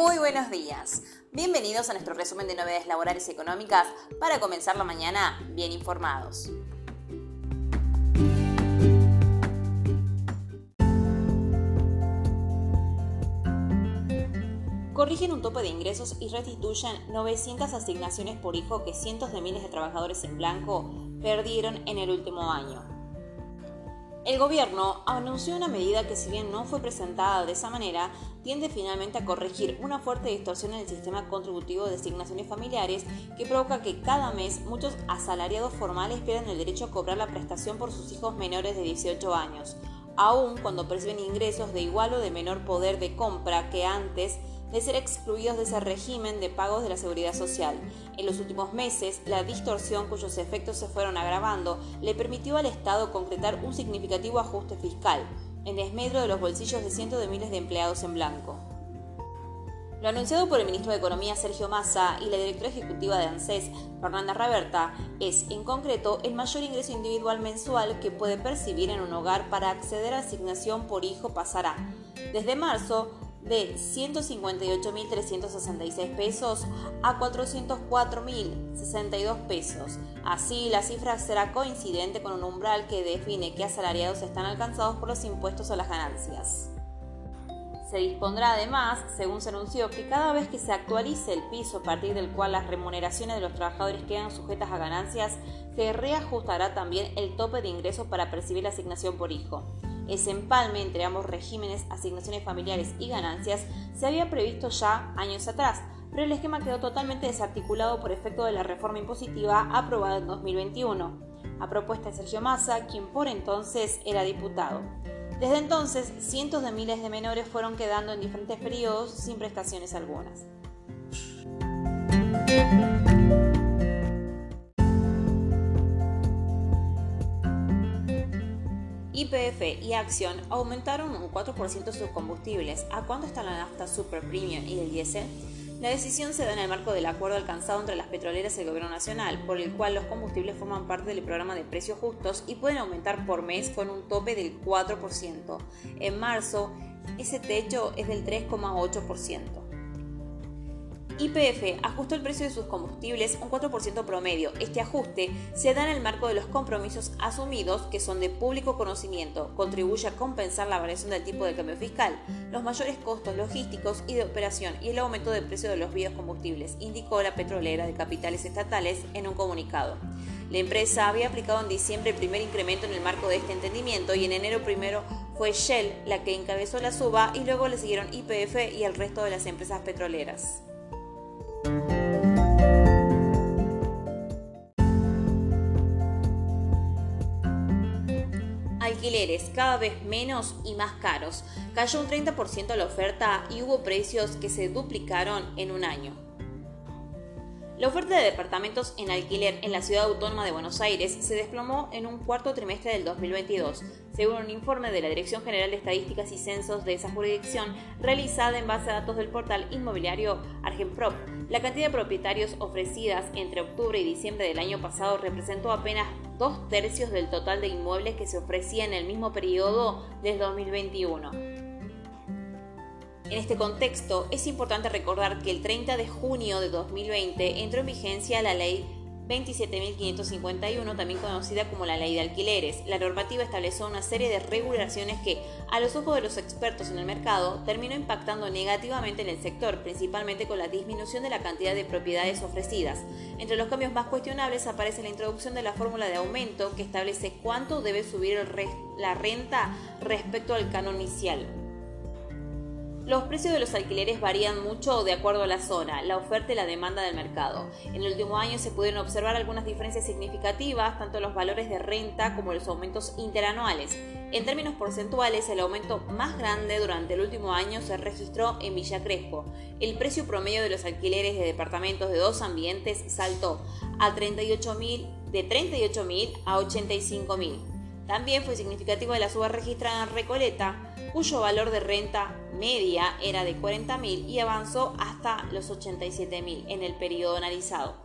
Muy buenos días. Bienvenidos a nuestro resumen de novedades laborales y económicas para comenzar la mañana bien informados. Corrigen un tope de ingresos y restituyen 900 asignaciones por hijo que cientos de miles de trabajadores en blanco perdieron en el último año. El gobierno anunció una medida que si bien no fue presentada de esa manera, tiende finalmente a corregir una fuerte distorsión en el sistema contributivo de asignaciones familiares que provoca que cada mes muchos asalariados formales pierdan el derecho a cobrar la prestación por sus hijos menores de 18 años, aun cuando perciben ingresos de igual o de menor poder de compra que antes de ser excluidos de ese régimen de pagos de la seguridad social. En los últimos meses, la distorsión cuyos efectos se fueron agravando le permitió al Estado concretar un significativo ajuste fiscal, en desmedro de los bolsillos de cientos de miles de empleados en blanco. Lo anunciado por el ministro de Economía Sergio Massa y la directora ejecutiva de ANSES, Fernanda Raberta, es, en concreto, el mayor ingreso individual mensual que puede percibir en un hogar para acceder a asignación por hijo pasará. Desde marzo, de 158.366 pesos a 404.062 pesos. Así, la cifra será coincidente con un umbral que define qué asalariados están alcanzados por los impuestos a las ganancias. Se dispondrá además, según se anunció, que cada vez que se actualice el piso a partir del cual las remuneraciones de los trabajadores quedan sujetas a ganancias, se reajustará también el tope de ingresos para percibir la asignación por hijo. Ese empalme entre ambos regímenes, asignaciones familiares y ganancias, se había previsto ya años atrás, pero el esquema quedó totalmente desarticulado por efecto de la reforma impositiva aprobada en 2021, a propuesta de Sergio Massa, quien por entonces era diputado. Desde entonces, cientos de miles de menores fueron quedando en diferentes periodos sin prestaciones algunas. YPF y Acción aumentaron un 4% sus combustibles. ¿A cuánto está la nafta Super Premium y el diésel? La decisión se da en el marco del acuerdo alcanzado entre las petroleras y el gobierno nacional, por el cual los combustibles forman parte del programa de precios justos y pueden aumentar por mes con un tope del 4%. En marzo, ese techo es del 3,8%. YPF ajustó el precio de sus combustibles un 4% promedio. Este ajuste se da en el marco de los compromisos asumidos que son de público conocimiento, contribuye a compensar la variación del tipo de cambio fiscal, los mayores costos logísticos y de operación y el aumento del precio de los biocombustibles, indicó la petrolera de capitales estatales en un comunicado. La empresa había aplicado en diciembre el primer incremento en el marco de este entendimiento y en enero primero fue Shell la que encabezó la suba y luego le siguieron YPF y el resto de las empresas petroleras. Cada vez menos y más caros. Cayó un 30% la oferta y hubo precios que se duplicaron en un año. La oferta de departamentos en alquiler en la ciudad autónoma de Buenos Aires se desplomó en un cuarto trimestre del 2022, según un informe de la Dirección General de Estadísticas y Censos de esa jurisdicción realizada en base a datos del portal inmobiliario Argenprop. La cantidad de propietarios ofrecidas entre octubre y diciembre del año pasado representó apenas dos tercios del total de inmuebles que se ofrecía en el mismo periodo del 2021. En este contexto, es importante recordar que el 30 de junio de 2020 entró en vigencia la ley 27.551, también conocida como la ley de alquileres. La normativa estableció una serie de regulaciones que, a los ojos de los expertos en el mercado, terminó impactando negativamente en el sector, principalmente con la disminución de la cantidad de propiedades ofrecidas. Entre los cambios más cuestionables aparece la introducción de la fórmula de aumento que establece cuánto debe subir la renta respecto al canon inicial. Los precios de los alquileres varían mucho de acuerdo a la zona, la oferta y la demanda del mercado. En el último año se pudieron observar algunas diferencias significativas, tanto en los valores de renta como en los aumentos interanuales. En términos porcentuales, el aumento más grande durante el último año se registró en Villa Crespo. El precio promedio de los alquileres de departamentos de dos ambientes saltó a 38 de 38.000 a 85.000. También fue significativo la suba registrada en Recoleta, cuyo valor de renta media era de 40.000 y avanzó hasta los 87.000 en el periodo analizado.